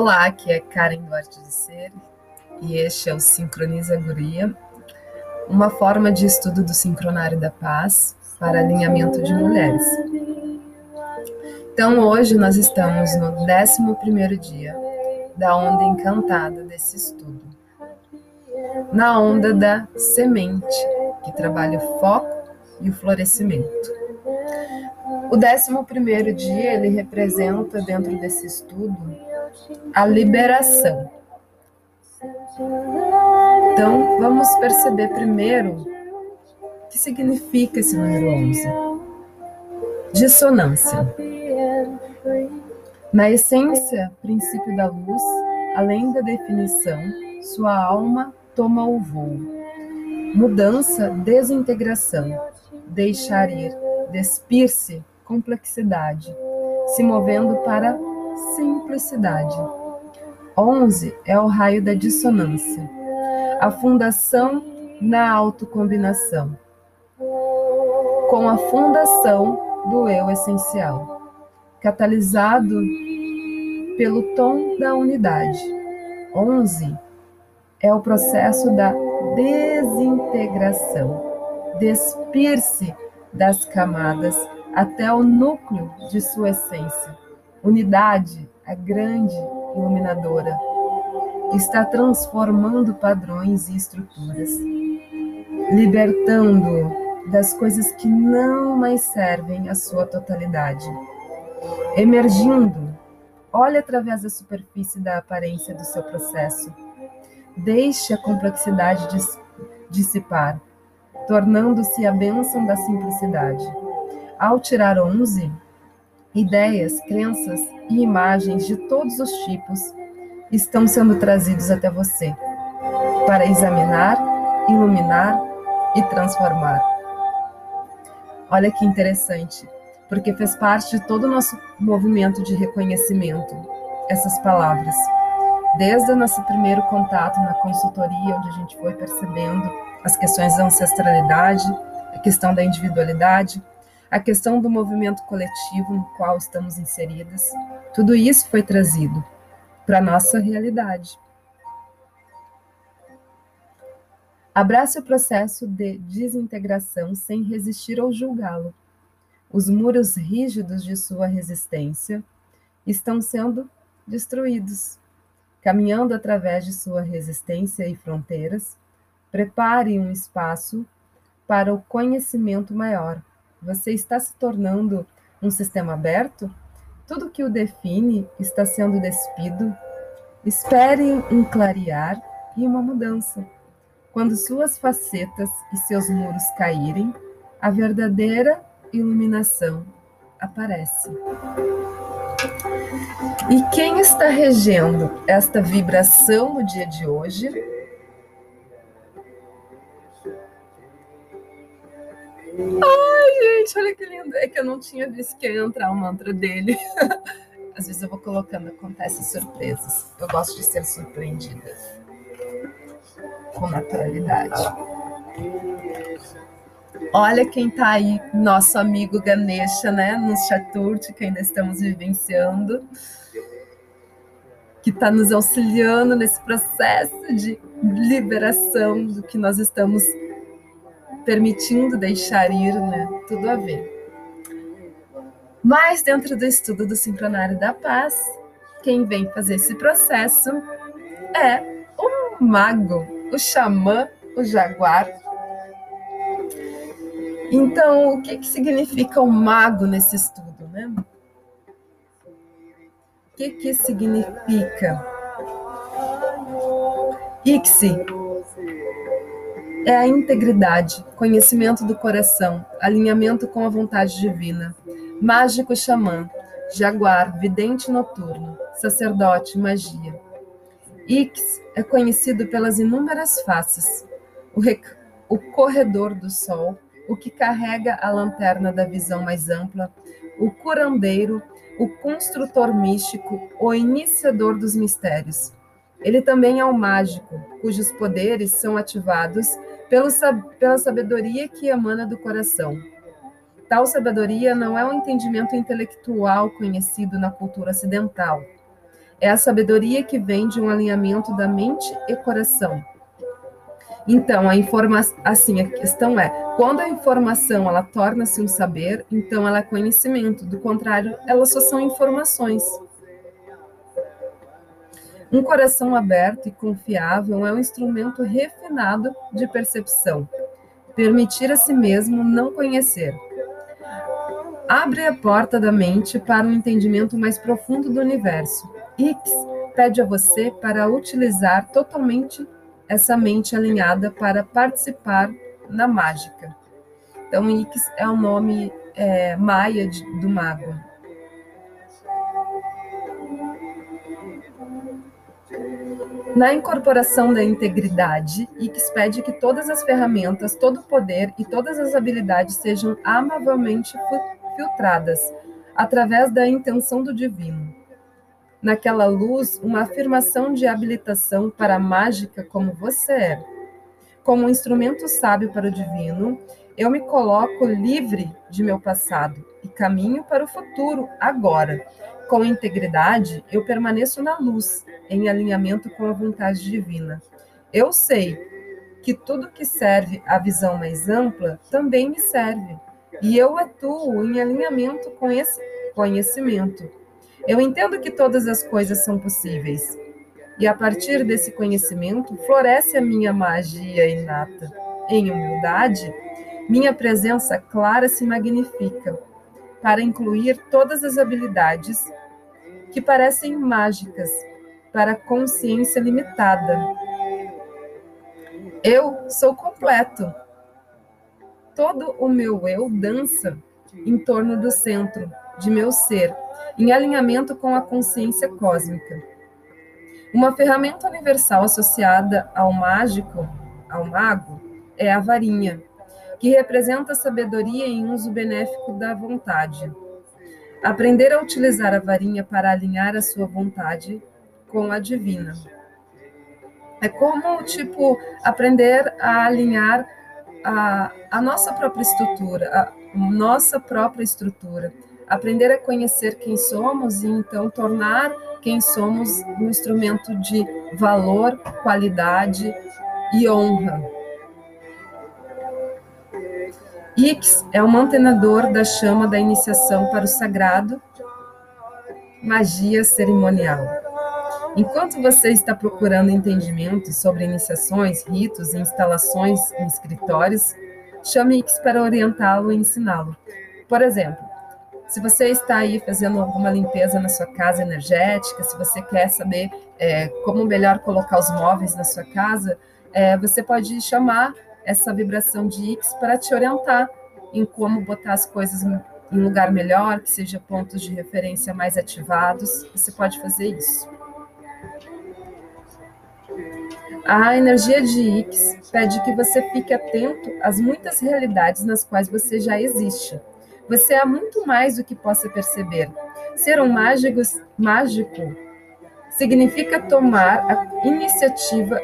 Olá, aqui é Karen Duarte de Ser e este é o Sincroniza Guria, uma forma de estudo do sincronário da paz para alinhamento de mulheres. Então, hoje nós estamos no 11 dia da onda encantada desse estudo. Na onda da semente, que trabalha o foco e o florescimento. O 11 dia, ele representa, dentro desse estudo, a liberação. Então, vamos perceber primeiro o que significa esse número 11. Dissonância. Na essência, princípio da luz, além da definição, sua alma toma o voo. Mudança, desintegração, deixar ir, despir-se, complexidade, se movendo para simplicidade. 11 é o raio da dissonância, a fundação na autocombinação, com a fundação do eu essencial, catalisado pelo tom da unidade. 11 é o processo da desintegração, despir-se das camadas até o núcleo de sua essência Unidade, a grande iluminadora, está transformando padrões e estruturas, libertando das coisas que não mais servem à sua totalidade. Emergindo, olhe através da superfície da aparência do seu processo. Deixe a complexidade dissipar, tornando-se a bênção da simplicidade. Ao tirar onze, ideias, crenças e imagens de todos os tipos estão sendo trazidos até você para examinar, iluminar e transformar. Olha que interessante, porque fez parte de todo o nosso movimento de reconhecimento essas palavras. Desde o nosso primeiro contato na consultoria, onde a gente foi percebendo as questões da ancestralidade, a questão da individualidade, a questão do movimento coletivo no qual estamos inseridas, tudo isso foi trazido para a nossa realidade. Abrace o processo de desintegração sem resistir ou julgá-lo. Os muros rígidos de sua resistência estão sendo destruídos. Caminhando através de sua resistência e fronteiras, prepare um espaço para o conhecimento maior, você está se tornando um sistema aberto? Tudo que o define está sendo despido? Espere um clarear e uma mudança. Quando suas facetas e seus muros caírem, a verdadeira iluminação aparece. E quem está regendo esta vibração no dia de hoje? Ai, gente, olha que lindo. É que eu não tinha visto que ia entrar o mantra dele. Às vezes eu vou colocando, acontece surpresas. Eu gosto de ser surpreendida com naturalidade. Olha quem tá aí, nosso amigo Ganesha, né? No Chaturti, que ainda estamos vivenciando, que está nos auxiliando nesse processo de liberação do que nós estamos permitindo deixar ir, né? Tudo a ver. Mas dentro do estudo do sincronário da paz, quem vem fazer esse processo é o mago, o xamã, o jaguar. Então, o que, que significa o mago nesse estudo, né? O que, que significa? Ixi é a integridade, conhecimento do coração, alinhamento com a vontade divina. Mágico xamã, jaguar, vidente noturno, sacerdote, magia. Ix é conhecido pelas inúmeras faces, o, rec... o corredor do sol, o que carrega a lanterna da visão mais ampla, o curandeiro, o construtor místico, o iniciador dos mistérios. Ele também é o mágico, cujos poderes são ativados pelo, pela sabedoria que emana do coração. Tal sabedoria não é um entendimento intelectual conhecido na cultura ocidental. É a sabedoria que vem de um alinhamento da mente e coração. Então, a informação, assim, a questão é, quando a informação ela torna-se um saber, então ela é conhecimento. Do contrário, elas só são informações. Um coração aberto e confiável é um instrumento refinado de percepção. Permitir a si mesmo não conhecer. Abre a porta da mente para um entendimento mais profundo do universo. X pede a você para utilizar totalmente essa mente alinhada para participar na mágica. Então, Ix é o nome é, maia de, do mago. Na incorporação da integridade, Ix pede que todas as ferramentas, todo o poder e todas as habilidades sejam amavelmente filtradas através da intenção do divino naquela luz uma afirmação de habilitação para a mágica como você é. Como um instrumento sábio para o divino, eu me coloco livre de meu passado e caminho para o futuro agora. Com integridade, eu permaneço na luz, em alinhamento com a vontade divina. Eu sei que tudo que serve à visão mais ampla também me serve, e eu atuo em alinhamento com esse conhecimento eu entendo que todas as coisas são possíveis. E a partir desse conhecimento, floresce a minha magia inata. Em humildade, minha presença clara se magnifica, para incluir todas as habilidades que parecem mágicas para a consciência limitada. Eu sou completo. Todo o meu eu dança em torno do centro de meu ser em alinhamento com a consciência cósmica. Uma ferramenta universal associada ao mágico, ao mago, é a varinha, que representa a sabedoria em uso benéfico da vontade. Aprender a utilizar a varinha para alinhar a sua vontade com a divina. É como, tipo, aprender a alinhar a, a nossa própria estrutura, a nossa própria estrutura, aprender a conhecer quem somos e então tornar quem somos um instrumento de valor, qualidade e honra. Ix é o mantenedor da chama da iniciação para o sagrado, magia cerimonial. Enquanto você está procurando entendimento sobre iniciações, ritos e instalações em escritórios, chame Ix para orientá-lo e ensiná-lo. Por exemplo, se você está aí fazendo alguma limpeza na sua casa energética, se você quer saber é, como melhor colocar os móveis na sua casa, é, você pode chamar essa vibração de X para te orientar em como botar as coisas em lugar melhor, que seja pontos de referência mais ativados. Você pode fazer isso. A energia de X pede que você fique atento às muitas realidades nas quais você já existe você é muito mais do que possa perceber. Ser um mágico, mágico significa tomar a iniciativa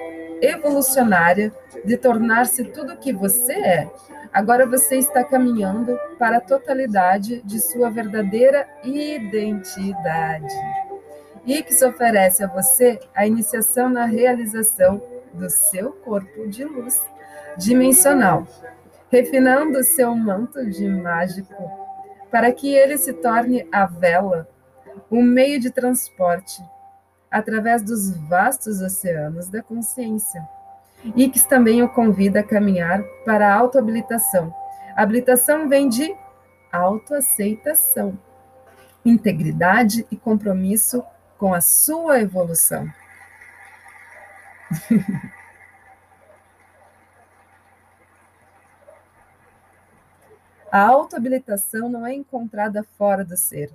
evolucionária de tornar-se tudo o que você é. Agora você está caminhando para a totalidade de sua verdadeira identidade. Ix oferece a você a iniciação na realização do seu corpo de luz dimensional, refinando seu manto de mágico, para que ele se torne a vela, o meio de transporte, através dos vastos oceanos da consciência. Ix também o convida a caminhar para a autohabilitação. A habilitação vem de autoaceitação, integridade e compromisso com a sua evolução. A autohabilitação não é encontrada fora do ser.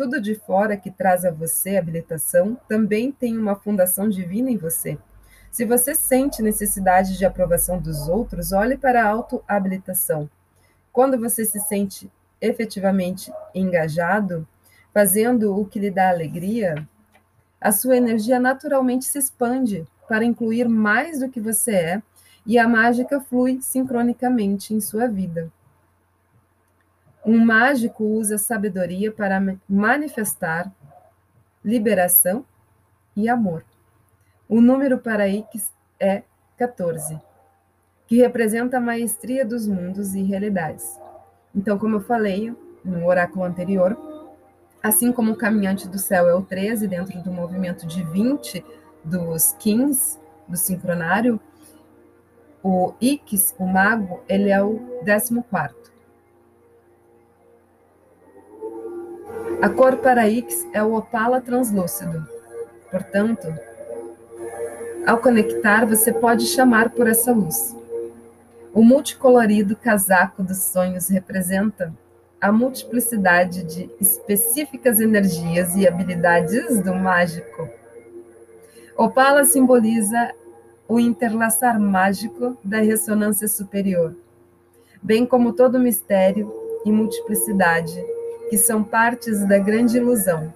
Tudo de fora que traz a você habilitação também tem uma fundação divina em você. Se você sente necessidade de aprovação dos outros, olhe para a autohabilitação. Quando você se sente efetivamente engajado, fazendo o que lhe dá alegria, a sua energia naturalmente se expande para incluir mais do que você é e a mágica flui sincronicamente em sua vida. Um mágico usa sabedoria para manifestar liberação e amor. O número para Ix é 14, que representa a maestria dos mundos e realidades. Então, como eu falei no oráculo anterior, assim como o caminhante do céu é o 13 dentro do movimento de 20 dos 15 do sincronário, o Ix, o mago, ele é o 14. A cor para Ix é o opala translúcido. Portanto, ao conectar, você pode chamar por essa luz. O multicolorido casaco dos sonhos representa a multiplicidade de específicas energias e habilidades do mágico. Opala simboliza o interlaçar mágico da ressonância superior, bem como todo mistério e multiplicidade, que são partes da grande ilusão.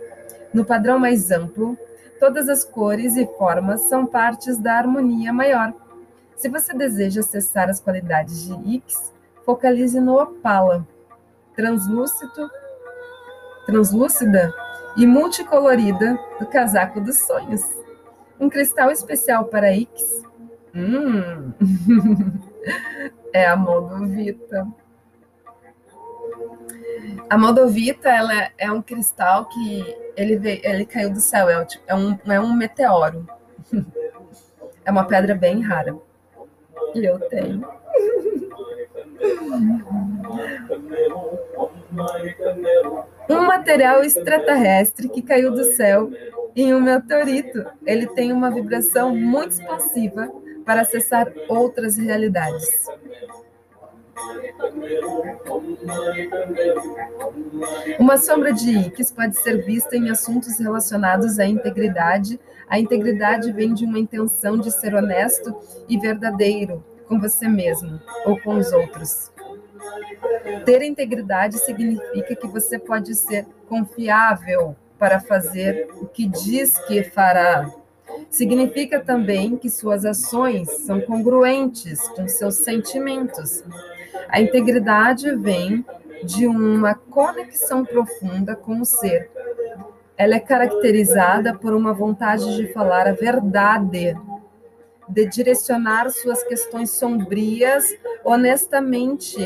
No padrão mais amplo, todas as cores e formas são partes da harmonia maior. Se você deseja acessar as qualidades de X, focalize no opala, translúcido, translúcida e multicolorida do casaco dos sonhos. Um cristal especial para X Hum. é a Moldovita. A Moldovita ela é um cristal que ele, veio, ele caiu do céu, é, é, um, é um meteoro. É uma pedra bem rara. E eu tenho. Um material extraterrestre que caiu do céu em um meteorito. Ele tem uma vibração muito expansiva para acessar outras realidades. Uma sombra de Ix pode ser vista em assuntos relacionados à integridade. A integridade vem de uma intenção de ser honesto e verdadeiro com você mesmo ou com os outros. Ter integridade significa que você pode ser confiável para fazer o que diz que fará Significa também que suas ações são congruentes com seus sentimentos. A integridade vem de uma conexão profunda com o ser. Ela é caracterizada por uma vontade de falar a verdade, de direcionar suas questões sombrias honestamente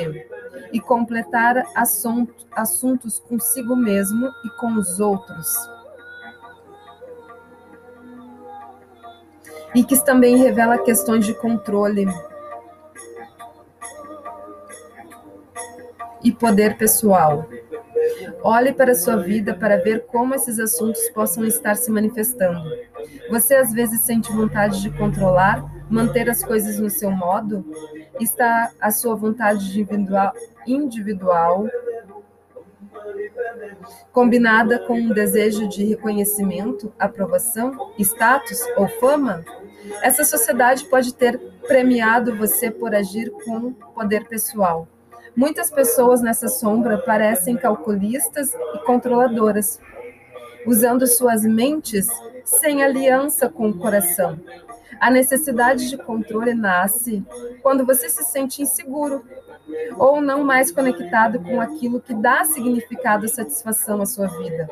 e completar assuntos consigo mesmo e com os outros. e que também revela questões de controle e poder pessoal. Olhe para a sua vida para ver como esses assuntos possam estar se manifestando. Você às vezes sente vontade de controlar, manter as coisas no seu modo? Está a sua vontade individual, individual combinada com um desejo de reconhecimento, aprovação, status ou fama? Essa sociedade pode ter premiado você por agir com poder pessoal. Muitas pessoas nessa sombra parecem calculistas e controladoras, usando suas mentes sem aliança com o coração. A necessidade de controle nasce quando você se sente inseguro ou não mais conectado com aquilo que dá significado e satisfação à sua vida.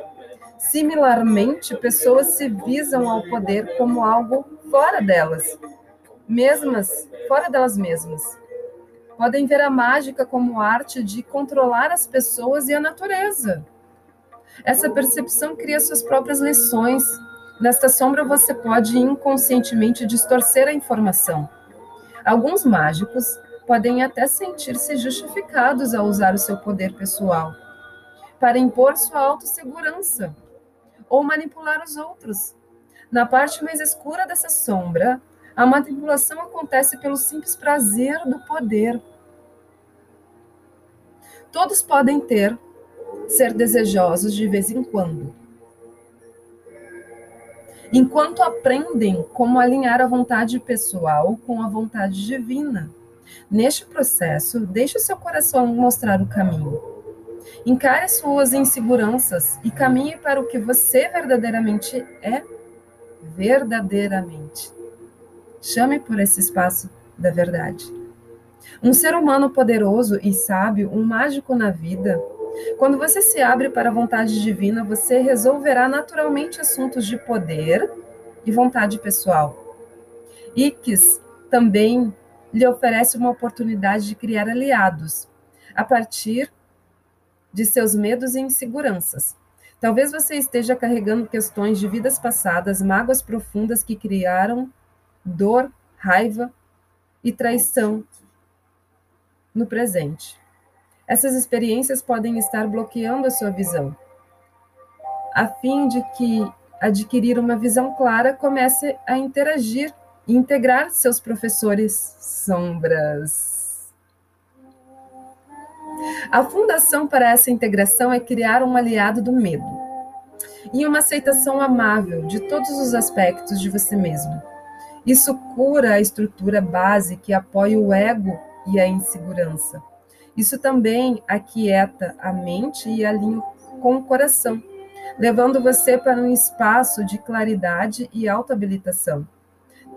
Similarmente, pessoas se visam ao poder como algo fora delas, mesmas, fora delas mesmas. Podem ver a mágica como arte de controlar as pessoas e a natureza. Essa percepção cria suas próprias lições. Nesta sombra, você pode inconscientemente distorcer a informação. Alguns mágicos podem até sentir-se justificados a usar o seu poder pessoal para impor sua autossegurança ou manipular os outros. Na parte mais escura dessa sombra, a manipulação acontece pelo simples prazer do poder. Todos podem ter, ser desejosos de vez em quando. Enquanto aprendem como alinhar a vontade pessoal com a vontade divina. Neste processo, deixe o seu coração mostrar o caminho. Encare suas inseguranças e caminhe para o que você verdadeiramente é verdadeiramente. Chame por esse espaço da verdade. Um ser humano poderoso e sábio, um mágico na vida. Quando você se abre para a vontade divina, você resolverá naturalmente assuntos de poder e vontade pessoal. Ix também lhe oferece uma oportunidade de criar aliados a partir de seus medos e inseguranças. Talvez você esteja carregando questões de vidas passadas, mágoas profundas que criaram dor, raiva e traição no presente. Essas experiências podem estar bloqueando a sua visão, a fim de que adquirir uma visão clara comece a interagir e integrar seus professores sombras. A fundação para essa integração é criar um aliado do medo e uma aceitação amável de todos os aspectos de você mesmo. Isso cura a estrutura base que apoia o ego e a insegurança. Isso também aquieta a mente e alinha com o coração, levando você para um espaço de claridade e autoabilitação.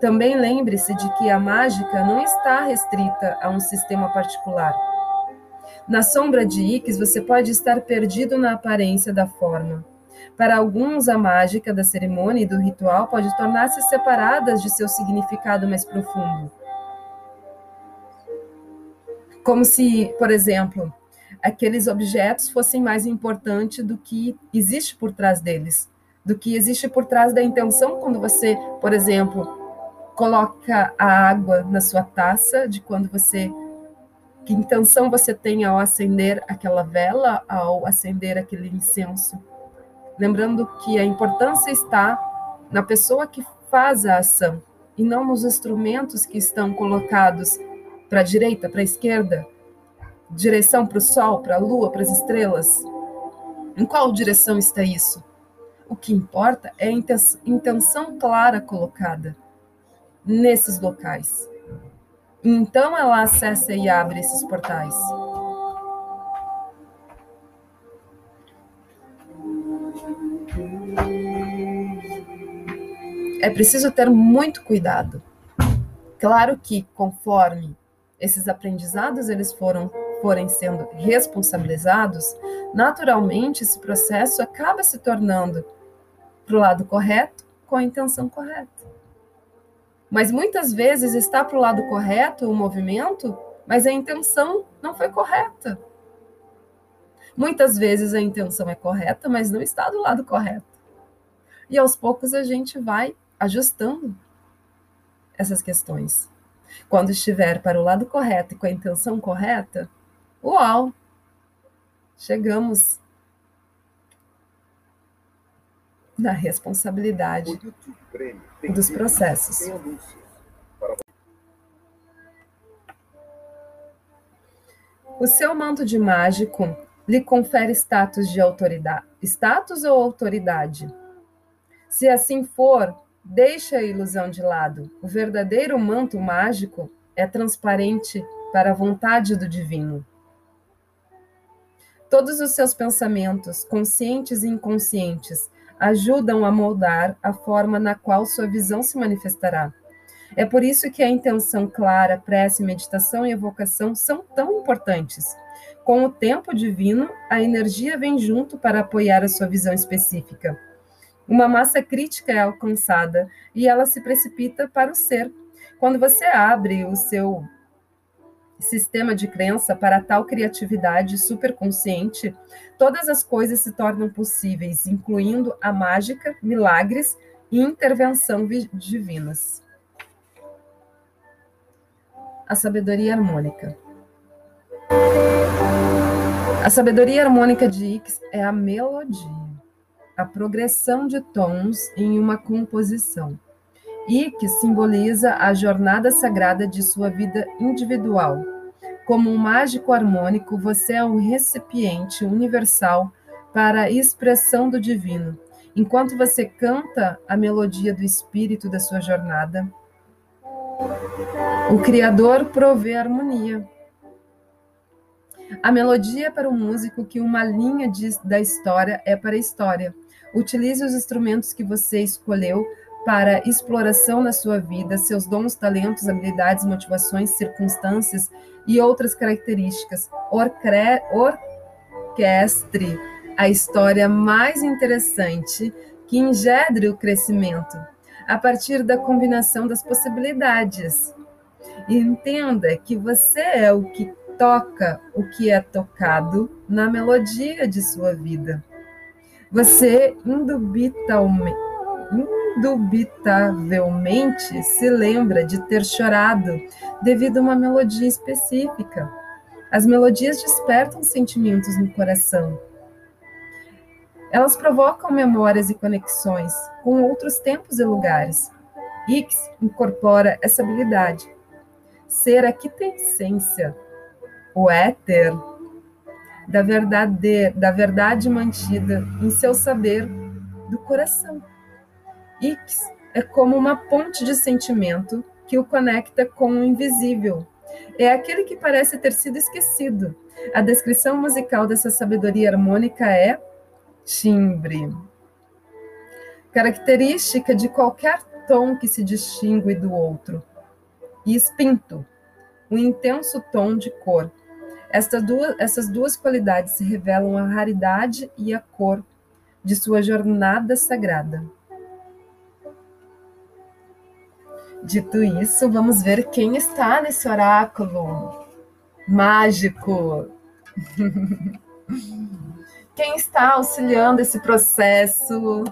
Também lembre-se de que a mágica não está restrita a um sistema particular. Na sombra de Ix, você pode estar perdido na aparência da forma. Para alguns, a mágica da cerimônia e do ritual pode tornar-se separadas de seu significado mais profundo. Como se, por exemplo, aqueles objetos fossem mais importantes do que existe por trás deles, do que existe por trás da intenção quando você, por exemplo, coloca a água na sua taça, de quando você. Que intenção você tem ao acender aquela vela, ao acender aquele incenso? Lembrando que a importância está na pessoa que faz a ação e não nos instrumentos que estão colocados para a direita, para a esquerda, direção para o sol, para a lua, para as estrelas. Em qual direção está isso? O que importa é a intenção clara colocada nesses locais. Então ela acessa e abre esses portais. É preciso ter muito cuidado. Claro que conforme esses aprendizados eles foram forem sendo responsabilizados, naturalmente esse processo acaba se tornando para o lado correto com a intenção correta. Mas muitas vezes está para o lado correto o movimento, mas a intenção não foi correta. Muitas vezes a intenção é correta, mas não está do lado correto. E aos poucos a gente vai ajustando essas questões. Quando estiver para o lado correto e com a intenção correta, uau! Chegamos na responsabilidade dos processos. O seu manto de mágico lhe confere status de autoridade, status ou autoridade. Se assim for, deixe a ilusão de lado. O verdadeiro manto mágico é transparente para a vontade do divino. Todos os seus pensamentos, conscientes e inconscientes, ajudam a moldar a forma na qual sua visão se manifestará. É por isso que a intenção clara, prece, meditação e evocação são tão importantes. Com o tempo divino, a energia vem junto para apoiar a sua visão específica. Uma massa crítica é alcançada e ela se precipita para o ser. Quando você abre o seu sistema de crença para tal criatividade superconsciente, todas as coisas se tornam possíveis, incluindo a mágica, milagres e intervenção divinas. A sabedoria harmônica. A sabedoria harmônica de Ix é a melodia, a progressão de tons em uma composição e que simboliza a jornada sagrada de sua vida individual. Como um mágico harmônico, você é um recipiente universal para a expressão do divino. Enquanto você canta a melodia do espírito da sua jornada, o Criador provê harmonia. A melodia é para o músico que uma linha de, da história é para a história. Utilize os instrumentos que você escolheu para exploração na sua vida, seus dons, talentos, habilidades, motivações, circunstâncias e outras características. Orcre orquestre a história mais interessante que engendre o crescimento. a partir da combinação das possibilidades. entenda que você é o que toca o que é tocado na melodia de sua vida. Você indubitavelmente, se lembra de ter chorado devido a uma melodia específica. As melodias despertam sentimentos no coração. Elas provocam memórias e conexões com outros tempos e lugares. X incorpora essa habilidade. Ser a quintessência o éter da verdade, da verdade mantida em seu saber do coração. Ix é como uma ponte de sentimento que o conecta com o invisível. É aquele que parece ter sido esquecido. A descrição musical dessa sabedoria harmônica é timbre. Característica de qualquer tom que se distingue do outro. E espinto, um intenso tom de cor, estas duas, essas duas qualidades se revelam a raridade e a cor de sua jornada sagrada. Dito isso, vamos ver quem está nesse oráculo mágico. quem está auxiliando esse processo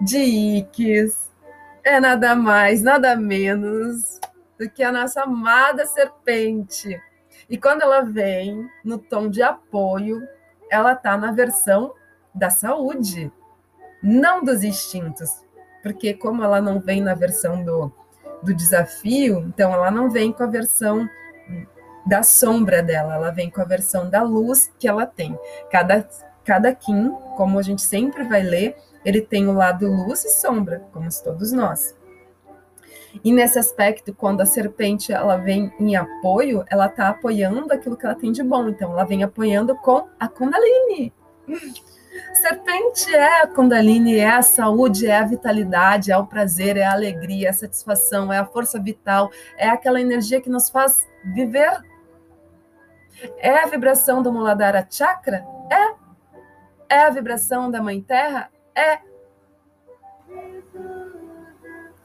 de Ikes é nada mais, nada menos do que a nossa amada serpente e quando ela vem no tom de apoio, ela está na versão da saúde, não dos instintos. Porque como ela não vem na versão do, do desafio, então ela não vem com a versão da sombra dela, ela vem com a versão da luz que ela tem. Cada, cada Kim, como a gente sempre vai ler, ele tem o lado luz e sombra, como todos nós. E nesse aspecto, quando a serpente ela vem em apoio, ela está apoiando aquilo que ela tem de bom. Então, ela vem apoiando com a Kundalini. Serpente é a Kundalini, é a saúde, é a vitalidade, é o prazer, é a alegria, é a satisfação, é a força vital, é aquela energia que nos faz viver. É a vibração do Muladhara Chakra? É. É a vibração da Mãe Terra? É.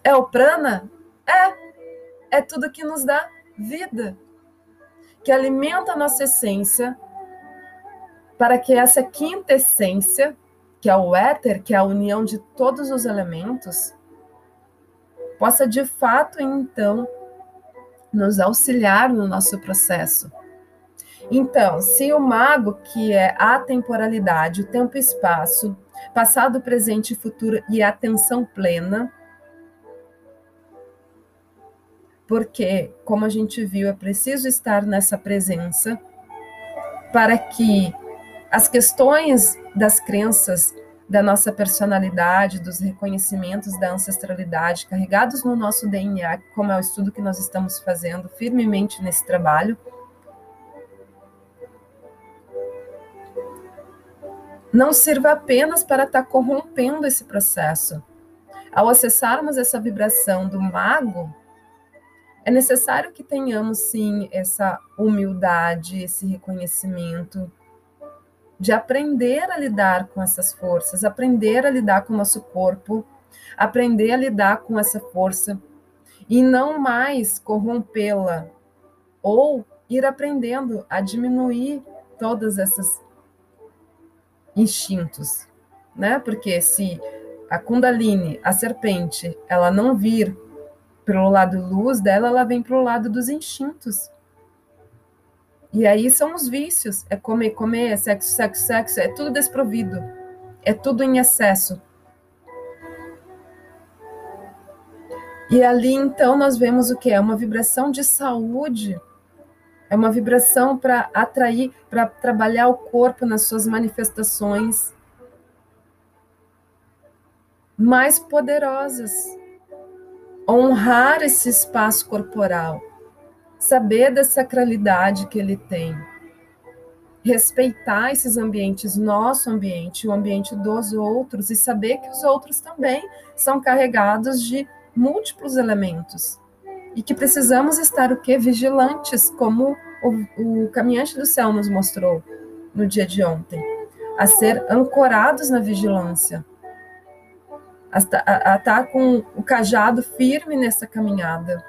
É o prana? É, é tudo que nos dá vida, que alimenta a nossa essência, para que essa quinta essência, que é o éter, que é a união de todos os elementos, possa de fato então nos auxiliar no nosso processo. Então, se o mago, que é a temporalidade, o tempo e espaço, passado, presente e futuro e atenção plena, porque, como a gente viu, é preciso estar nessa presença para que as questões das crenças da nossa personalidade, dos reconhecimentos da ancestralidade carregados no nosso DNA, como é o estudo que nós estamos fazendo firmemente nesse trabalho, não sirva apenas para estar corrompendo esse processo. Ao acessarmos essa vibração do mago, é necessário que tenhamos, sim, essa humildade, esse reconhecimento de aprender a lidar com essas forças, aprender a lidar com o nosso corpo, aprender a lidar com essa força e não mais corrompê-la ou ir aprendendo a diminuir todas essas instintos, né? Porque se a Kundalini, a serpente, ela não vir pelo lado luz dela, ela vem para o lado dos instintos. E aí são os vícios: é comer, comer, é sexo, sexo, sexo, é tudo desprovido, é tudo em excesso. E ali então nós vemos o que? É uma vibração de saúde, é uma vibração para atrair, para trabalhar o corpo nas suas manifestações mais poderosas honrar esse espaço corporal, saber da sacralidade que ele tem, respeitar esses ambientes, nosso ambiente, o ambiente dos outros, e saber que os outros também são carregados de múltiplos elementos. E que precisamos estar o quê? Vigilantes, como o, o caminhante do céu nos mostrou no dia de ontem, a ser ancorados na vigilância a estar tá com o cajado firme nessa caminhada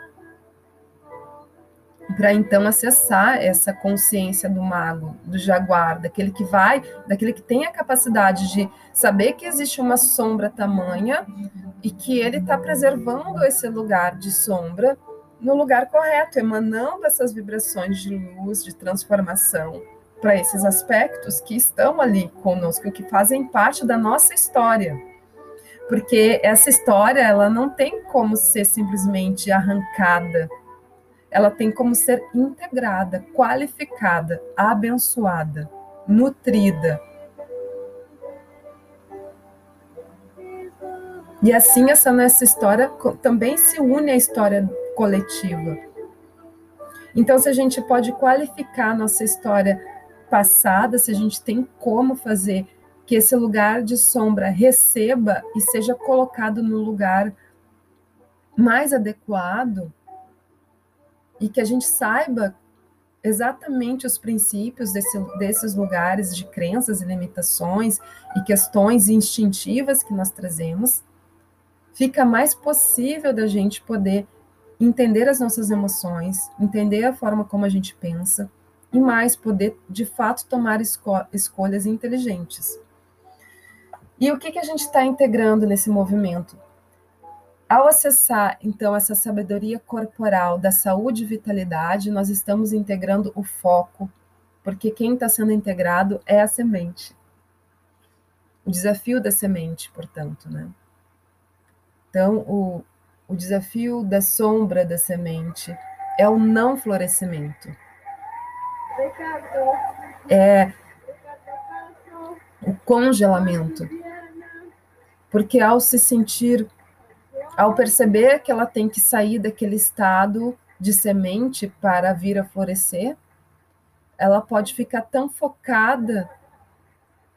para então acessar essa consciência do mago, do jaguar, daquele que vai, daquele que tem a capacidade de saber que existe uma sombra tamanha e que ele está preservando esse lugar de sombra no lugar correto, emanando essas vibrações de luz, de transformação para esses aspectos que estão ali conosco, que fazem parte da nossa história. Porque essa história, ela não tem como ser simplesmente arrancada ela tem como ser integrada, qualificada, abençoada, nutrida. E assim essa nessa história também se une à história coletiva. Então, se a gente pode qualificar nossa história passada, se a gente tem como fazer que esse lugar de sombra receba e seja colocado no lugar mais adequado, e que a gente saiba exatamente os princípios desse, desses lugares de crenças e limitações e questões instintivas que nós trazemos, fica mais possível da gente poder entender as nossas emoções, entender a forma como a gente pensa e mais poder, de fato, tomar esco escolhas inteligentes. E o que, que a gente está integrando nesse movimento? Ao acessar, então, essa sabedoria corporal da saúde e vitalidade, nós estamos integrando o foco, porque quem está sendo integrado é a semente. O desafio da semente, portanto, né? Então, o, o desafio da sombra da semente é o não florescimento. É o congelamento. Porque ao se sentir ao perceber que ela tem que sair daquele estado de semente para vir a florescer, ela pode ficar tão focada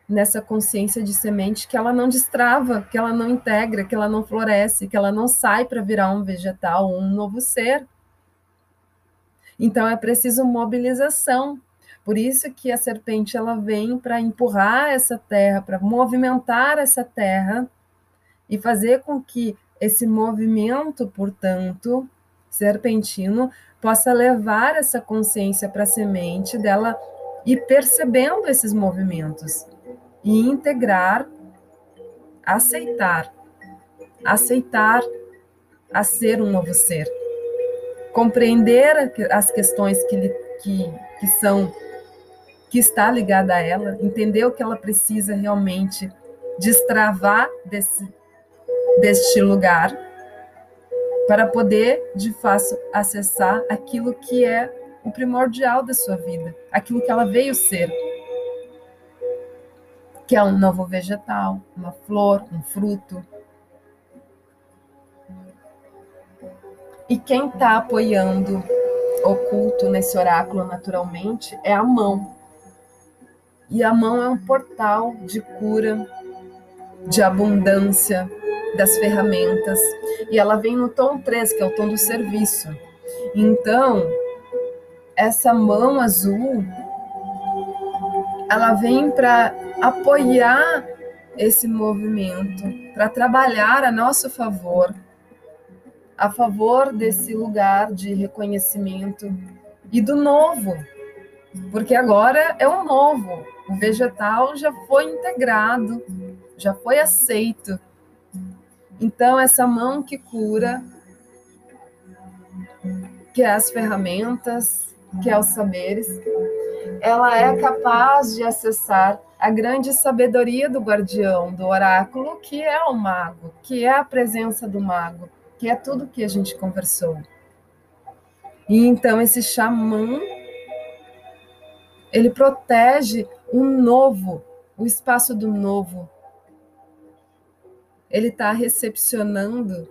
nessa consciência de semente que ela não destrava, que ela não integra, que ela não floresce, que ela não sai para virar um vegetal, um novo ser. Então é preciso mobilização. Por isso que a serpente ela vem para empurrar essa terra, para movimentar essa terra e fazer com que esse movimento, portanto, serpentino, possa levar essa consciência para a semente dela e percebendo esses movimentos e integrar, aceitar, aceitar a ser um novo ser, compreender as questões que, que, que são que está ligada a ela, entender o que ela precisa realmente destravar desse deste lugar para poder, de fato, acessar aquilo que é o primordial da sua vida, aquilo que ela veio ser, que é um novo vegetal, uma flor, um fruto. E quem está apoiando o culto nesse oráculo naturalmente é a mão. E a mão é um portal de cura, de abundância, das ferramentas, e ela vem no tom 3, que é o tom do serviço. Então, essa mão azul, ela vem para apoiar esse movimento, para trabalhar a nosso favor, a favor desse lugar de reconhecimento e do novo, porque agora é o novo, o vegetal já foi integrado, já foi aceito então, essa mão que cura, que é as ferramentas, que é os saberes, ela é capaz de acessar a grande sabedoria do guardião, do oráculo, que é o mago, que é a presença do mago, que é tudo que a gente conversou. E então esse xamã, ele protege o novo, o espaço do novo, ele está recepcionando,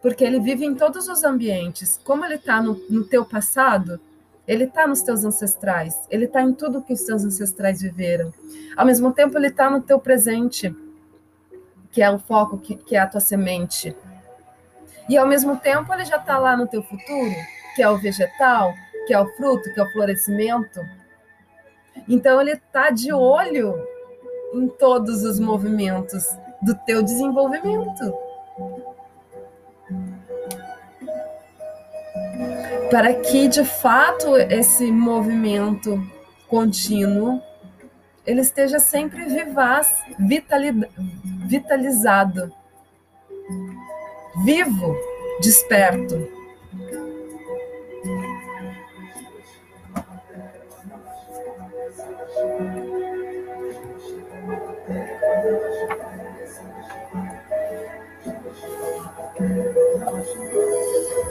porque ele vive em todos os ambientes. Como ele está no, no teu passado, ele está nos teus ancestrais, ele está em tudo que os teus ancestrais viveram. Ao mesmo tempo, ele está no teu presente, que é o foco, que, que é a tua semente. E ao mesmo tempo, ele já está lá no teu futuro, que é o vegetal, que é o fruto, que é o florescimento. Então, ele está de olho em todos os movimentos do teu desenvolvimento. Para que de fato esse movimento contínuo ele esteja sempre vivaz, vitalizado, vivo, desperto.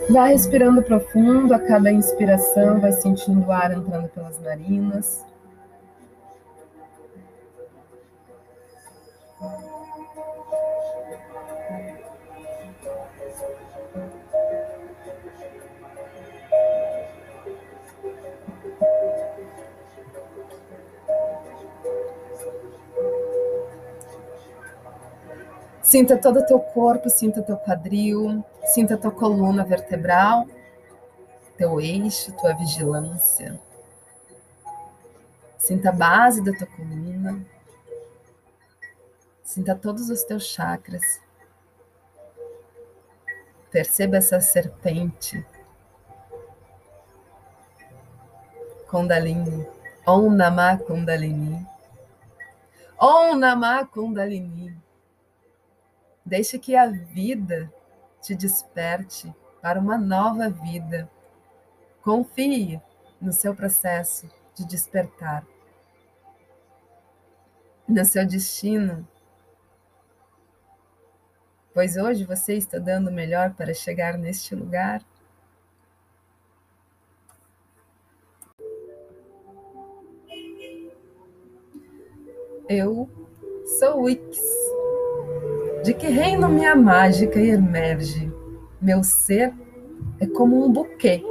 Vai respirando profundo a cada inspiração, vai sentindo o ar entrando pelas narinas. Sinta todo o teu corpo, sinta teu quadril, sinta tua coluna vertebral, teu eixo, tua vigilância. Sinta a base da tua coluna. Sinta todos os teus chakras. Perceba essa serpente. Kundalini. Om Namah Kundalini. Om Namah Kundalini. Deixe que a vida te desperte para uma nova vida. Confie no seu processo de despertar, no seu destino, pois hoje você está dando o melhor para chegar neste lugar. Eu sou Wix de que reino minha mágica emerge? Meu ser é como um buquê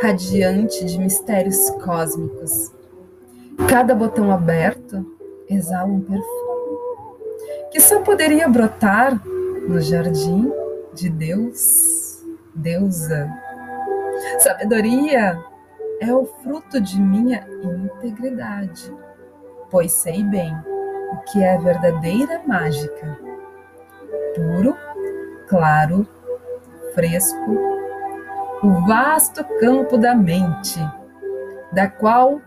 radiante de mistérios cósmicos. Cada botão aberto exala um perfume que só poderia brotar no jardim de Deus, deusa. Sabedoria é o fruto de minha integridade, pois sei bem o que é verdadeira mágica puro, claro, fresco, o vasto campo da mente, da qual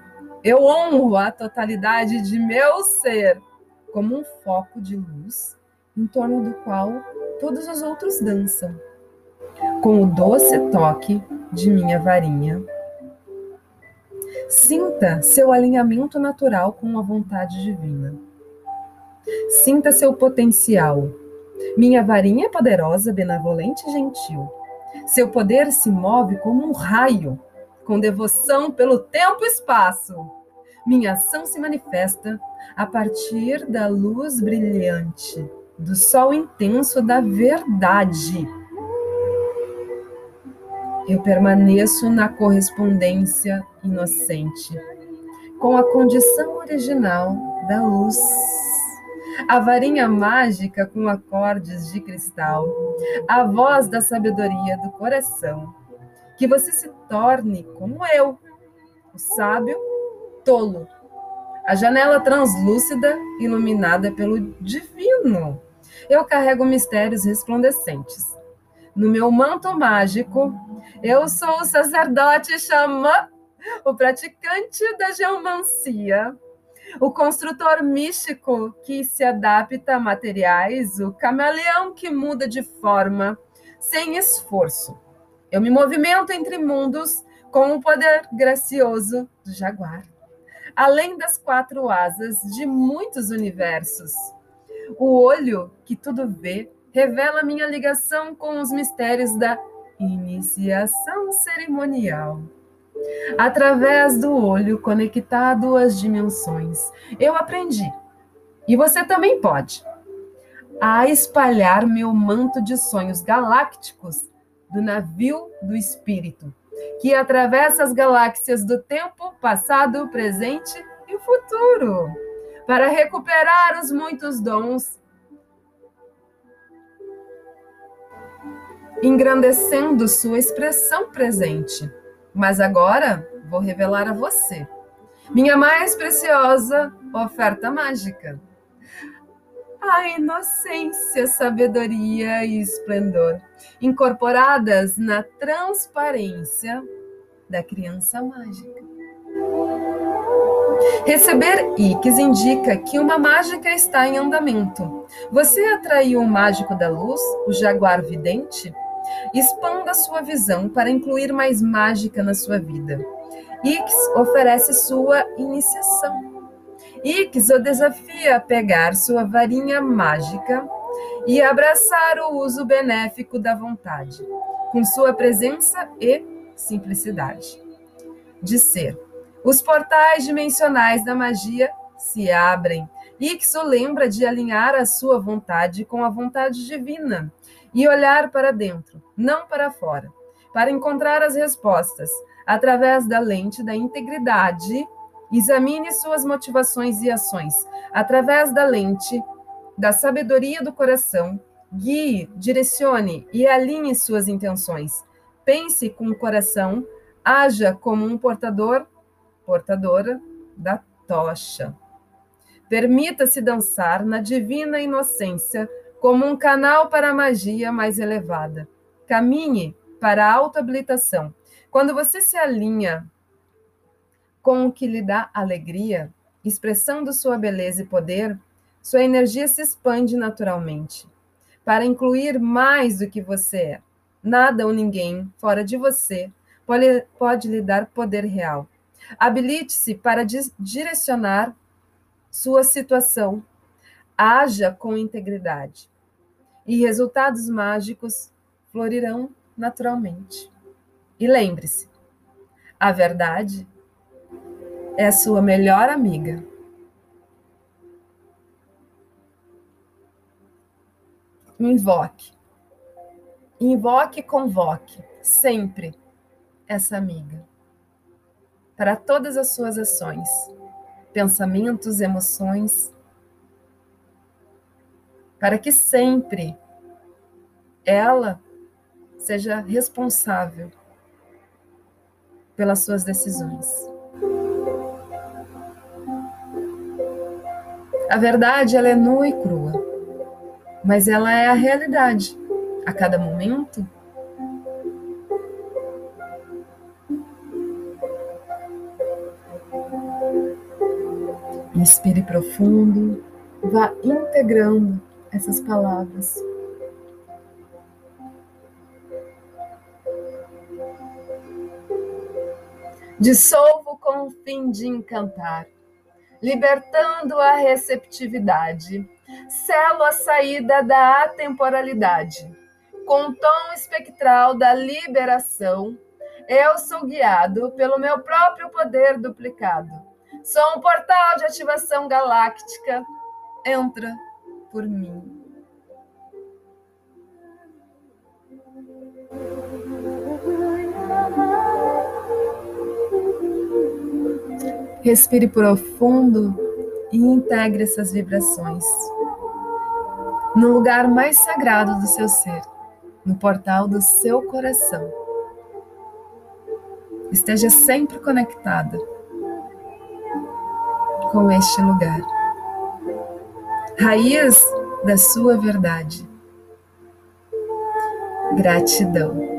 eu honro a totalidade de meu ser como um foco de luz em torno do qual todos os outros dançam, com o doce toque de minha varinha. Sinta seu alinhamento natural com a vontade divina. Sinta seu potencial minha varinha é poderosa, benevolente e gentil. Seu poder se move como um raio, com devoção pelo tempo e espaço. Minha ação se manifesta a partir da luz brilhante, do sol intenso da verdade. Eu permaneço na correspondência inocente, com a condição original da luz a varinha mágica com acordes de cristal, a voz da sabedoria do coração. Que você se torne como eu, o sábio tolo, a janela translúcida iluminada pelo divino. Eu carrego mistérios resplandecentes. No meu manto mágico, eu sou o sacerdote xamã, o praticante da geomancia o construtor místico que se adapta a materiais, o camaleão que muda de forma sem esforço. Eu me movimento entre mundos com o poder gracioso do jaguar, além das quatro asas de muitos universos. O olho que tudo vê revela minha ligação com os mistérios da iniciação cerimonial através do olho conectado às dimensões. Eu aprendi, e você também pode, a espalhar meu manto de sonhos galácticos do navio do espírito, que atravessa as galáxias do tempo passado, presente e futuro, para recuperar os muitos dons engrandecendo sua expressão presente mas agora vou revelar a você minha mais preciosa oferta mágica. a inocência, sabedoria e esplendor, incorporadas na transparência da criança mágica. Receber Ix indica que uma mágica está em andamento. Você atraiu o mágico da luz, o jaguar vidente? Expanda sua visão para incluir mais mágica na sua vida. Ix oferece sua iniciação. Ix o desafia a pegar sua varinha mágica e abraçar o uso benéfico da vontade, com sua presença e simplicidade. De ser. Os portais dimensionais da magia se abrem. Ixo lembra de alinhar a sua vontade com a vontade divina e olhar para dentro, não para fora, para encontrar as respostas através da lente da integridade. Examine suas motivações e ações através da lente da sabedoria do coração. Guie, direcione e alinhe suas intenções. Pense com o coração, haja como um portador portadora da tocha. Permita-se dançar na divina inocência como um canal para a magia mais elevada. Caminhe para a autoabilitação. Quando você se alinha com o que lhe dá alegria, expressando sua beleza e poder, sua energia se expande naturalmente para incluir mais do que você é. Nada ou ninguém fora de você pode, pode lhe dar poder real. Habilite-se para direcionar sua situação. Haja com integridade. E resultados mágicos florirão naturalmente. E lembre-se: a verdade é a sua melhor amiga. Invoque. Invoque e convoque sempre essa amiga para todas as suas ações, pensamentos, emoções, para que sempre ela seja responsável pelas suas decisões. A verdade ela é nua e crua, mas ela é a realidade. A cada momento, Inspire profundo, vá integrando essas palavras. Dissolvo com o fim de encantar, libertando a receptividade. Selo a saída da atemporalidade. Com o tom espectral da liberação, eu sou guiado pelo meu próprio poder duplicado Sou um portal de ativação galáctica. Entra por mim. Respire profundo e integre essas vibrações no lugar mais sagrado do seu ser, no portal do seu coração. Esteja sempre conectada com este lugar. Raiz da sua verdade. Gratidão.